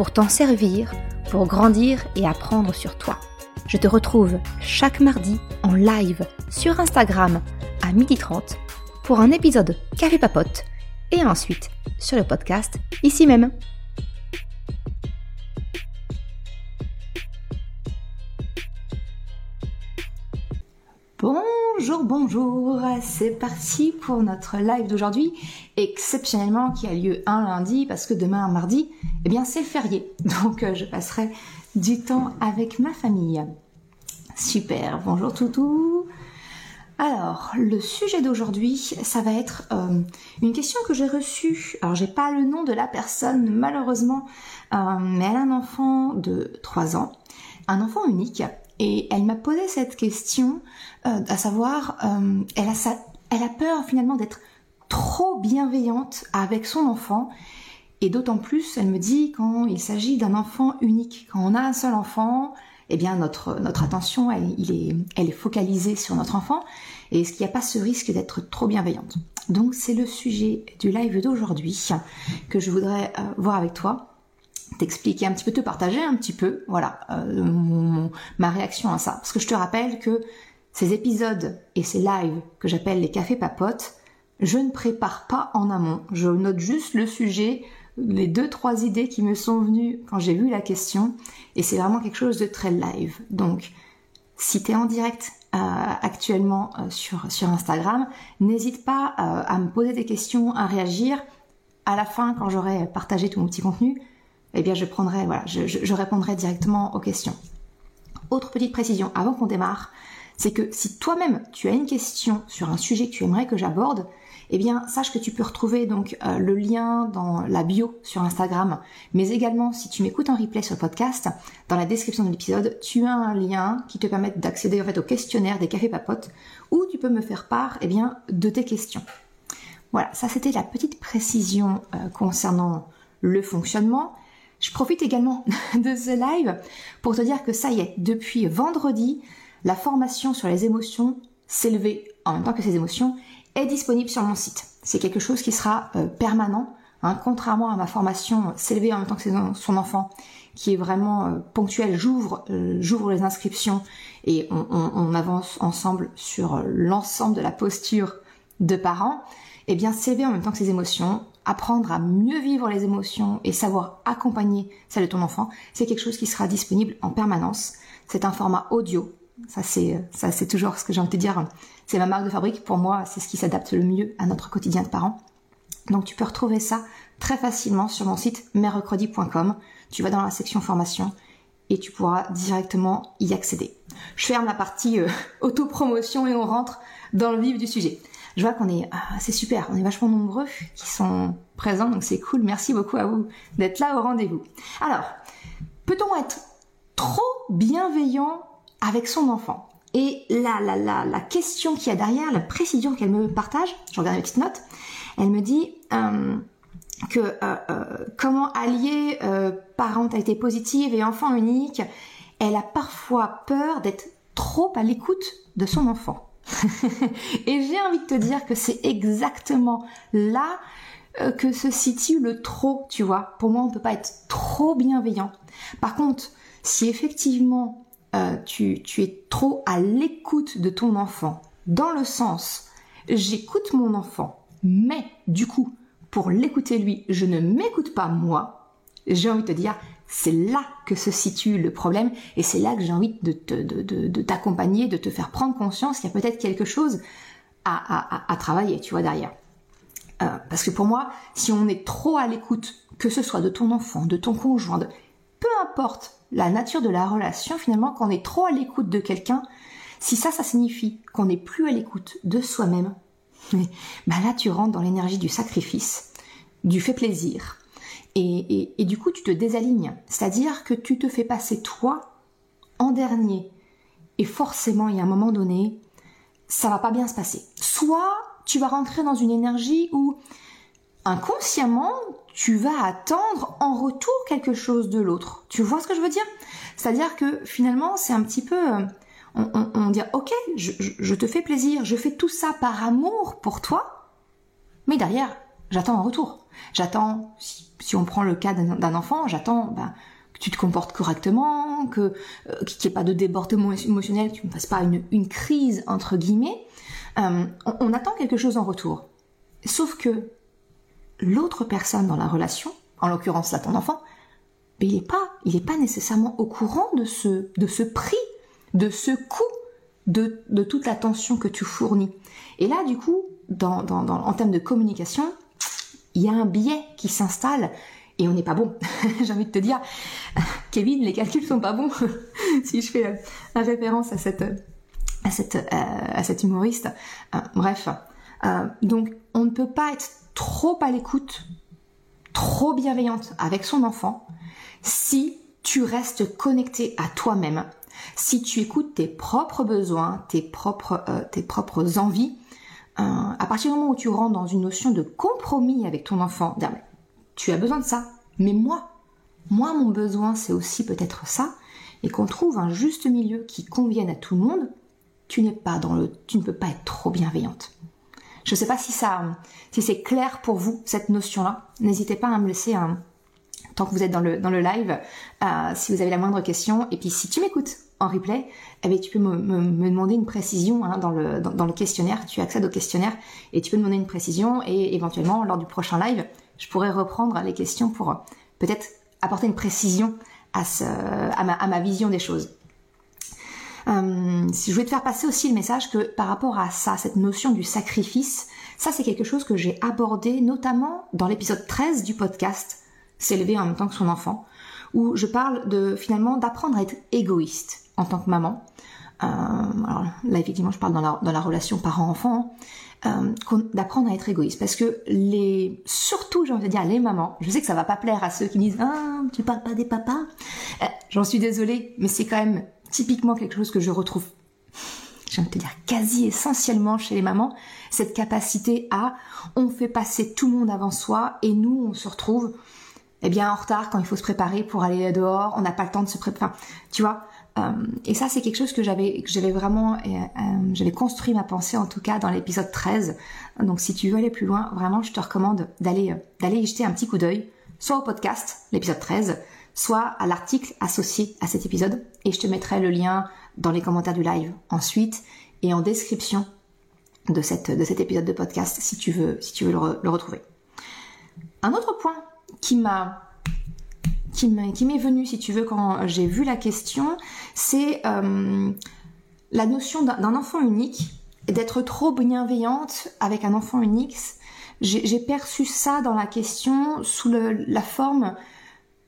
pour t'en servir, pour grandir et apprendre sur toi. Je te retrouve chaque mardi en live sur Instagram à 12h30 pour un épisode Café Papote et ensuite sur le podcast ici même. Bonjour, bonjour, c'est parti pour notre live d'aujourd'hui, exceptionnellement qui a lieu un lundi parce que demain, mardi, eh bien c'est férié, donc euh, je passerai du temps avec ma famille. Super, bonjour toutou. Alors, le sujet d'aujourd'hui, ça va être euh, une question que j'ai reçue. Alors, j'ai pas le nom de la personne, malheureusement, euh, mais elle a un enfant de 3 ans, un enfant unique, et elle m'a posé cette question, euh, à savoir, euh, elle, a peur finalement d'être trop bienveillante avec son enfant. Et d'autant plus, elle me dit, quand il s'agit d'un enfant unique, quand on a un seul enfant, eh bien notre, attention, elle, il est, elle est focalisée sur notre enfant. Et est-ce qu'il n'y a pas ce risque d'être trop bienveillante? Donc c'est le sujet du live d'aujourd'hui que je voudrais euh, voir avec toi t'expliquer un petit peu, te partager un petit peu, voilà, euh, ma réaction à ça. Parce que je te rappelle que ces épisodes et ces lives que j'appelle les cafés papotes, je ne prépare pas en amont. Je note juste le sujet, les deux, trois idées qui me sont venues quand j'ai vu la question, et c'est vraiment quelque chose de très live. Donc, si tu es en direct euh, actuellement euh, sur, sur Instagram, n'hésite pas à me poser des questions, à réagir. À la fin, quand j'aurai partagé tout mon petit contenu, eh bien je prendrai, voilà, je, répondrai directement aux questions. Autre petite précision avant qu'on démarre, c'est que si toi-même tu as une question sur un sujet que tu aimerais que j'aborde, eh bien sache que tu peux retrouver donc euh, le lien dans la bio sur Instagram, mais également si tu m'écoutes en replay sur le podcast, dans la description de l'épisode, tu as un lien qui te permet d'accéder en fait au questionnaire des cafés papotes où tu peux me faire part eh bien de tes questions. Voilà, ça c'était la petite précision euh, concernant le fonctionnement. Je profite également de ce live pour te dire que ça y est, depuis vendredi, la formation sur les émotions s'élever en même temps que ces émotions est disponible sur mon site. C'est quelque chose qui sera euh, permanent, hein, contrairement à ma formation s'élever en même temps que son enfant, qui est vraiment euh, ponctuelle. J'ouvre, euh, les inscriptions et on, on avance ensemble sur l'ensemble de la posture de parents. Eh bien, s'élever en même temps que ses émotions, apprendre à mieux vivre les émotions et savoir accompagner celle de ton enfant, c'est quelque chose qui sera disponible en permanence. C'est un format audio. Ça c'est ça c'est toujours ce que j'ai envie de te dire. C'est ma marque de fabrique. Pour moi, c'est ce qui s'adapte le mieux à notre quotidien de parents. Donc tu peux retrouver ça très facilement sur mon site mercredi.com. Tu vas dans la section formation et tu pourras directement y accéder. Je ferme la partie euh, auto-promotion et on rentre dans le vif du sujet je vois qu'on est, ah, c'est super, on est vachement nombreux qui sont présents, donc c'est cool. Merci beaucoup à vous d'être là au rendez-vous. Alors, peut-on être trop bienveillant avec son enfant? Et la, la, la, la question qu'il y a derrière, la précision qu'elle me partage, je regarde une petite note, elle me dit euh, que euh, euh, comment allier parentalité positive et enfant unique, elle a parfois peur d'être trop à l'écoute de son enfant. et j'ai envie de te dire que c'est exactement là euh, que se situe le trop, tu vois. Pour moi, on ne peut pas être trop bienveillant. Par contre, si effectivement euh, tu, tu es trop à l'écoute de ton enfant, dans le sens j'écoute mon enfant, mais du coup, pour l'écouter lui, je ne m'écoute pas moi, j'ai envie de te dire, c'est là que se situe le problème et c'est là que j'ai envie de, t'accompagner, de, te faire prendre conscience qu'il y a peut-être quelque chose à, travailler, tu vois, derrière. Euh, parce que pour moi, si on est trop à l'écoute, que ce soit de ton enfant, de ton conjoint, peu importe la nature de la relation, finalement, qu'on est trop à l'écoute de quelqu'un, si ça, ça signifie qu'on n'est plus à l'écoute de soi-même, bah là, tu rentres dans l'énergie du sacrifice, du fait plaisir, Et, du coup, tu te désalignes. C'est-à-dire que tu te fais passer toi en dernier. Et forcément, il y a un moment donné, ça va pas bien se passer. Soit tu vas rentrer dans une énergie où inconsciemment, tu vas attendre en retour quelque chose de l'autre. Tu vois ce que je veux dire? C'est-à-dire que finalement, c'est un petit peu... Euh, on, dit, ok, je, te fais plaisir, je fais tout ça par amour pour toi, mais derrière, j'attends en retour. J'attends, si, on prend le cas d'un enfant, j'attends ben, que tu te comportes correctement, que euh, qu'il n'y ait pas de débordement émotionnel, que tu ne fasses pas une, crise entre guillemets. Euh, on, attend quelque chose en retour. Sauf que l'autre personne dans la relation, en l'occurrence là ton enfant, ben, il n'est pas, pas nécessairement au courant de ce, de ce prix, de ce coût de, de toute l'attention que tu fournis. Et là, du coup, dans, dans, en termes de communication, il y a un biais qui s'installe et on n'est pas bon. J'ai envie de te dire, Kevin, les calculs sont pas bons. si je fais euh, référence à cette à cette euh, à cet humoriste. Euh, bref, donc on ne peut pas être trop à l'écoute, trop bienveillante avec son enfant si tu restes connecté à toi-même, si tu écoutes tes propres besoins, tes propres tes propres envies. À partir du moment où tu rentres dans une notion de compromis avec ton enfant, tu as besoin de ça, mais moi, moi mon besoin c'est aussi peut-être ça, et qu'on trouve un juste milieu qui convienne à tout le monde, tu n'es pas dans le, tu ne peux pas être trop bienveillante. Je ne sais pas si ça, si c'est clair pour vous cette notion-là. N'hésitez pas à me laisser un, tant que vous êtes dans le le live, euh, si vous avez la moindre question. Et puis si tu m'écoutes en replay, eh bien, tu peux me, demander une précision hein, dans, le, dans, le questionnaire. Tu accèdes au questionnaire et tu peux demander une précision et éventuellement lors du prochain live, je pourrais reprendre les questions pour euh, peut-être apporter une précision à ma vision des choses. Euh, je voulais te faire passer aussi le message que par rapport à ça, cette notion du sacrifice, ça c'est quelque chose que j'ai abordé notamment dans l'épisode 13 du podcast S'élever en même temps que son enfant, où je parle de finalement d'apprendre à être égoïste en tant que maman. Euh, alors là effectivement je parle dans la, relation parent-enfant, euh, d'apprendre à être égoïste parce que surtout j'ai envie de dire les mamans je sais que ça va pas plaire à ceux qui disent ah tu parles pas des papas euh, j'en suis désolée mais c'est quand même typiquement quelque chose que je retrouve j'ai envie te dire quasi essentiellement chez les mamans cette capacité à on fait passer tout le monde avant soi et nous on se retrouve eh bien en retard quand il faut se préparer pour aller dehors on n'a pas le temps de se préparer tu vois et ça, c'est quelque chose que j'avais, que j'avais vraiment, euh, euh, j'avais construit ma pensée en tout cas dans l'épisode 13. Donc, si tu veux aller plus loin, vraiment, je te recommande d'aller, d'aller y jeter un petit coup d'œil, soit au podcast, l'épisode 13, soit à l'article associé à cet épisode. Et je te mettrai le lien dans les commentaires du live ensuite et en description de cette, de cet épisode de podcast si tu veux, si tu veux le retrouver. Un autre point qui m'a qui m'est venu, si tu veux, quand j'ai vu la question, c'est euh, la notion d'un enfant unique et d'être trop bienveillante avec un enfant unique. J'ai perçu ça dans la question sous la forme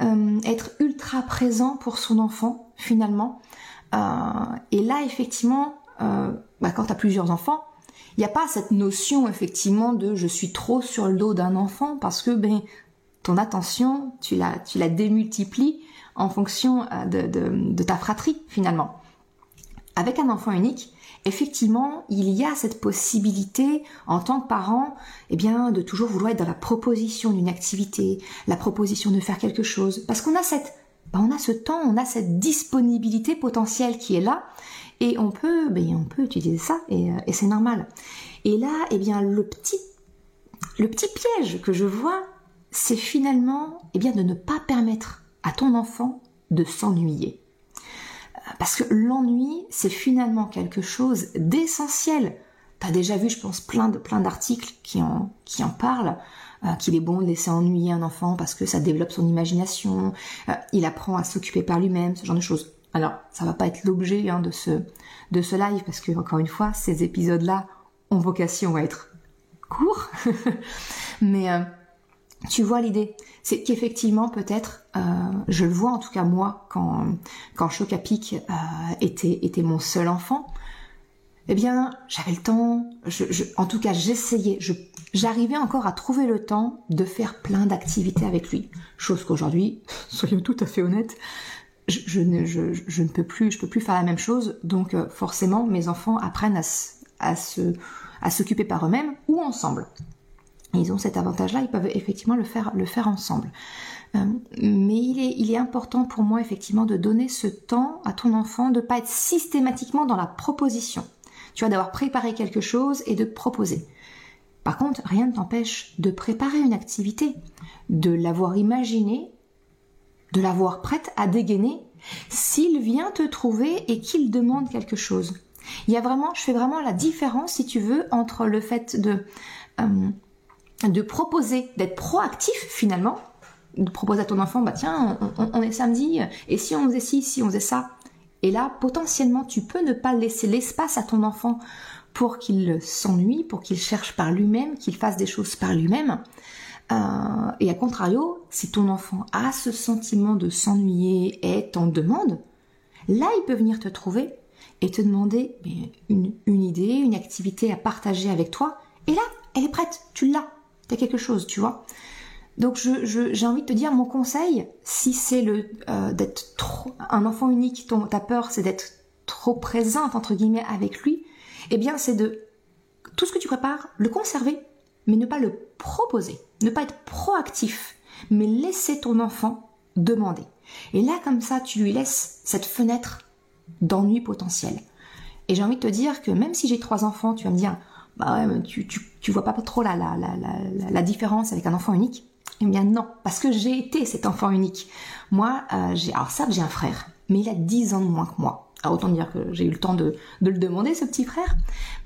euh, être ultra présent pour son enfant, finalement. Euh, et là, effectivement, bah, quand tu as plusieurs enfants, il n'y a pas cette notion effectivement de je suis trop sur le dos d'un enfant parce que ben attention, tu la, tu la démultiplies en fonction euh, de, ta fratrie finalement. Avec un enfant unique, effectivement, il y a cette possibilité en tant que parent, eh bien, de toujours vouloir être dans la proposition d'une activité, la proposition de faire quelque chose, parce qu'on a cette, ben, on a ce temps, on a cette disponibilité potentielle qui est là, et on peut, ben, on peut utiliser ça, et, euh, c'est normal. Et là, eh bien, le petit, le petit piège que je vois, c'est finalement eh bien, de ne pas permettre à ton enfant de s'ennuyer. Euh, parce que l'ennui, c'est finalement quelque chose d'essentiel. Tu as déjà vu, je pense, plein de plein d'articles qui en, qui en parlent, euh, qu'il est bon de laisser ennuyer un enfant parce que ça développe son imagination, euh, il apprend à s'occuper par lui-même, ce genre de choses. Alors, ça va pas être l'objet hein, de ce de ce live parce que encore une fois, ces épisodes-là ont vocation à être courts, mais tu vois l'idée C'est qu'effectivement, peut-être, euh, je le vois en tout cas moi, quand, quand Chocapic euh, était, mon seul enfant, eh bien, j'avais le temps, en tout cas, j'essayais, je, j'arrivais encore à trouver le temps de faire plein d'activités avec lui. Chose qu'aujourd'hui, soyons tout à fait honnêtes, je, ne, je, ne peux plus, je peux plus faire la même chose. Donc euh, forcément, mes enfants apprennent à, se, à s'occuper par eux-mêmes ou ensemble. Ils ont cet avantage-là, ils peuvent effectivement le faire, le faire ensemble. Euh, mais il est, il est important pour moi effectivement de donner ce temps à ton enfant, de pas être systématiquement dans la proposition. Tu vois, d'avoir préparé quelque chose et de proposer. Par contre, rien ne t'empêche de préparer une activité, de l'avoir imaginée, de l'avoir prête à dégainer s'il vient te trouver et qu'il demande quelque chose. Il y a vraiment, je fais vraiment la différence, si tu veux, entre le fait de, euh, de proposer, d'être proactif finalement, de proposer à ton enfant, bah tiens, on, est samedi, et si on faisait ci, si on faisait ça? Et là, potentiellement, tu peux ne pas laisser l'espace à ton enfant pour qu'il s'ennuie, pour qu'il cherche par lui-même, qu'il fasse des choses par lui-même. Euh, et à contrario, si ton enfant a ce sentiment de s'ennuyer, est en demande, là, il peut venir te trouver et te demander une idée, une activité à partager avec toi. Et là, elle est prête, tu l'as, tu as quelque chose, tu vois. Donc j'ai envie de te dire mon conseil, si c'est le euh, d'être trop un enfant unique, ton, ta peur c'est d'être trop présente entre guillemets avec lui, eh bien c'est de tout ce que tu prépares, le conserver, mais ne pas le proposer, ne pas être proactif, mais laisser ton enfant demander. Et là comme ça tu lui laisses cette fenêtre d'ennui potentiel. Et j'ai envie de te dire que même si j'ai trois enfants, tu vas me dire, bah ouais, tu, tu, tu vois pas trop la, la, la, la différence avec un enfant unique? Eh bien non, parce que j'ai été cet enfant unique. Moi, euh, j'ai, alors ça, j'ai un frère, mais il a 10 ans de moins que moi. Alors autant dire que j'ai eu le temps de, le demander, ce petit frère.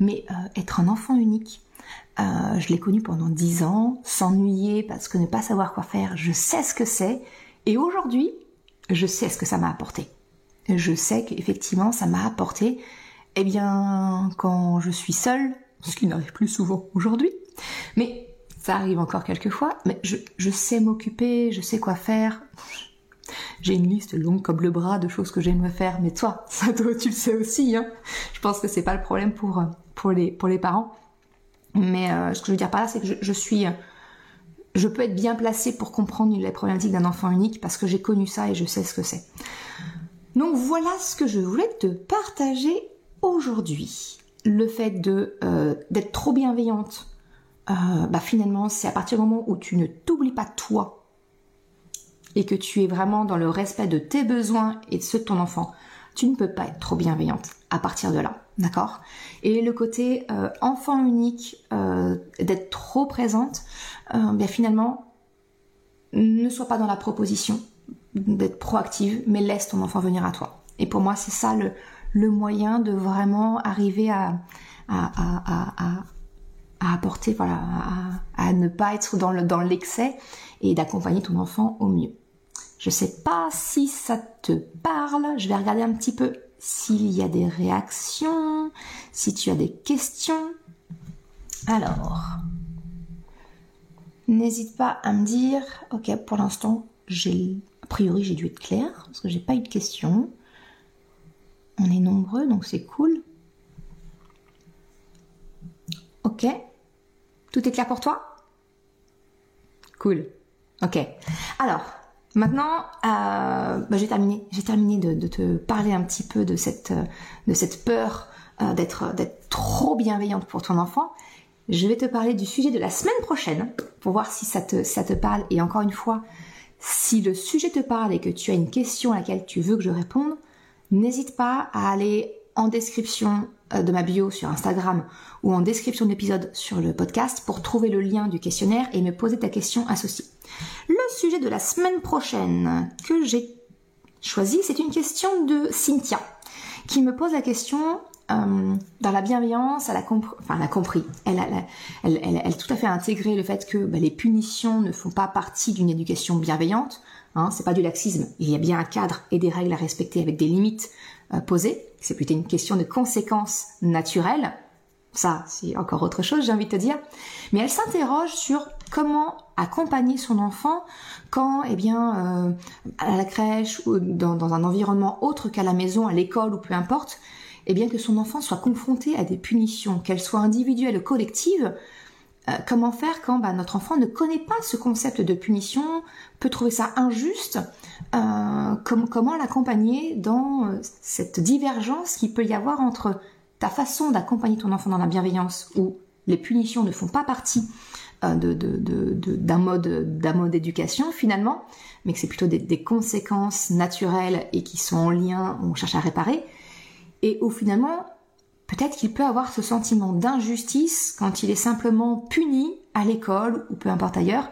Mais euh, être un enfant unique, euh, je l'ai connu pendant 10 ans, s'ennuyer parce que ne pas savoir quoi faire, je sais ce que c'est. Et aujourd'hui, je sais ce que ça m'a apporté. Je sais qu'effectivement, ça m'a apporté, eh bien, quand je suis seule, ce qui n'arrive plus souvent aujourd'hui, mais ça arrive encore quelques fois, mais je, sais m'occuper, je sais quoi faire. J'ai une liste longue comme le bras de choses que j'aimerais faire, mais toi, ça toi, tu le sais aussi. Hein. Je pense que c'est pas le problème pour, pour, les, parents. Mais euh, ce que je veux dire par là, c'est que je, suis, je peux être bien placée pour comprendre les problématiques d'un enfant unique parce que j'ai connu ça et je sais ce que c'est. Donc voilà ce que je voulais te partager aujourd'hui. Le fait de euh, d'être trop bienveillante euh, bah finalement, c'est à partir du moment où tu ne t'oublies pas toi et que tu es vraiment dans le respect de tes besoins et de ceux de ton enfant, tu ne peux pas être trop bienveillante à partir de là, d'accord? Et le côté euh, enfant unique, d'être trop présente, bien finalement, ne sois pas dans la proposition d'être proactive, mais laisse ton enfant venir à toi. Et pour moi, c'est ça le, le, moyen de vraiment arriver à, à, à à apporter, voilà, à, ne pas être dans le dans l'excès et d'accompagner ton enfant au mieux. Je sais pas si ça te parle. Je vais regarder un petit peu s'il y a des réactions, si tu as des questions. Alors, n'hésite pas à me dire. Ok, pour l'instant, j'ai a priori j'ai dû être clair parce que j'ai pas eu de questions. On est nombreux, donc c'est cool. Ok. Tout est clair pour toi? Cool. Ok. Alors, maintenant, euh, bah, j'ai terminé. De, te parler un petit peu de cette, euh, peur euh, d'être, d'être trop bienveillante pour ton enfant. Je vais te parler du sujet de la semaine prochaine pour voir si ça te, ça te parle. Et encore une fois, si le sujet te parle et que tu as une question à laquelle tu veux que je réponde, n'hésite pas à aller en description euh, de ma bio sur Instagram ou en description de l'épisode sur le podcast pour trouver le lien du questionnaire et me poser ta question associée. Le sujet de la semaine prochaine que j'ai choisi, c'est une question de Cynthia qui me pose la question euh, dans la bienveillance, elle a, compris, elle a, tout à fait intégré le fait que bah, les punitions ne font pas partie d'une éducation bienveillante. Hein, c'est pas du laxisme. Il y a bien un cadre et des règles à respecter avec des limites euh, posées. C'est plutôt une question de conséquences naturelles. Ça, c'est encore autre chose, j'ai envie de te dire. Mais elle s'interroge sur comment accompagner son enfant quand, eh bien, euh, à la crèche ou dans un environnement autre qu'à la maison, à l'école ou peu importe, eh bien que son enfant soit confronté à des punitions, qu'elles soient individuelles ou collectives, euh, comment faire quand bah, notre enfant ne connaît pas ce concept de punition, peut trouver ça injuste, euh, comment l'accompagner dans euh, cette divergence qu'il peut y avoir entre ta façon d'accompagner ton enfant dans la bienveillance, où les punitions ne font pas partie d'un mode d'un mode d'éducation finalement, mais que c'est plutôt des, des, conséquences naturelles et qui sont en lien, on cherche à réparer, et où finalement Peut-être qu'il peut avoir ce sentiment d'injustice quand il est simplement puni à l'école ou peu importe ailleurs,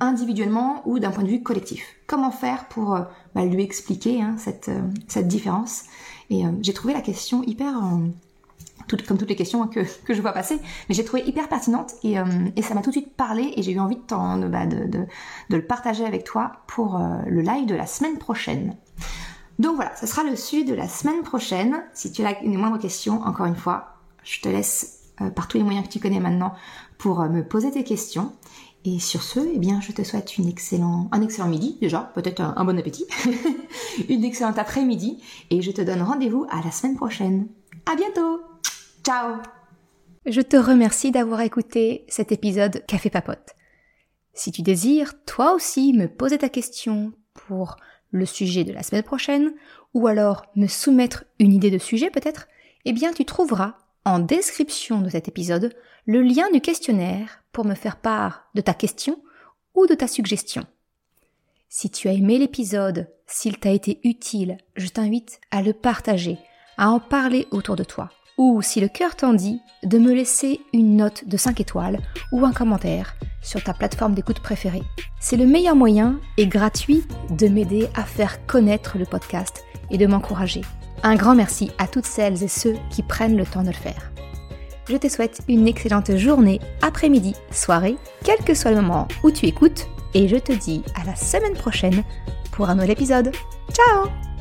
individuellement ou d'un point de vue collectif. Comment faire pour euh, bah, lui expliquer hein, cette, euh, cette, différence? Et euh, j'ai trouvé la question hyper, comme toutes les questions que, que, je vois passer, mais j'ai trouvé hyper pertinente et, ça m'a tout de suite parlé et j'ai eu envie de, bah, le partager avec toi pour le live de la semaine prochaine. Donc voilà, ce sera le sujet de la semaine prochaine. Si tu as une moindre question, encore une fois, je te laisse euh, par tous les moyens que tu connais maintenant pour euh, me poser tes questions. Et sur ce, eh bien, je te souhaite un excellent midi déjà, peut-être un, bon appétit, une excellente après-midi, et je te donne rendez-vous à la semaine prochaine. À bientôt. Ciao. Je te remercie d'avoir écouté cet épisode Café Papote. Si tu désires, toi aussi, me poser ta question pour le sujet de la semaine prochaine, ou alors me soumettre une idée de sujet peut-être, eh bien tu trouveras en description de cet épisode le lien du questionnaire pour me faire part de ta question ou de ta suggestion. Si tu as aimé l'épisode, s'il t'a été utile, je t'invite à le partager, à en parler autour de toi ou si le cœur t'en dit, de me laisser une note de 5 étoiles ou un commentaire sur ta plateforme d'écoute préférée. C'est le meilleur moyen et gratuit de m'aider à faire connaître le podcast et de m'encourager. Un grand merci à toutes celles et ceux qui prennent le temps de le faire. Je te souhaite une excellente journée, après-midi, soirée, quel que soit le moment où tu écoutes, et je te dis à la semaine prochaine pour un nouvel épisode. Ciao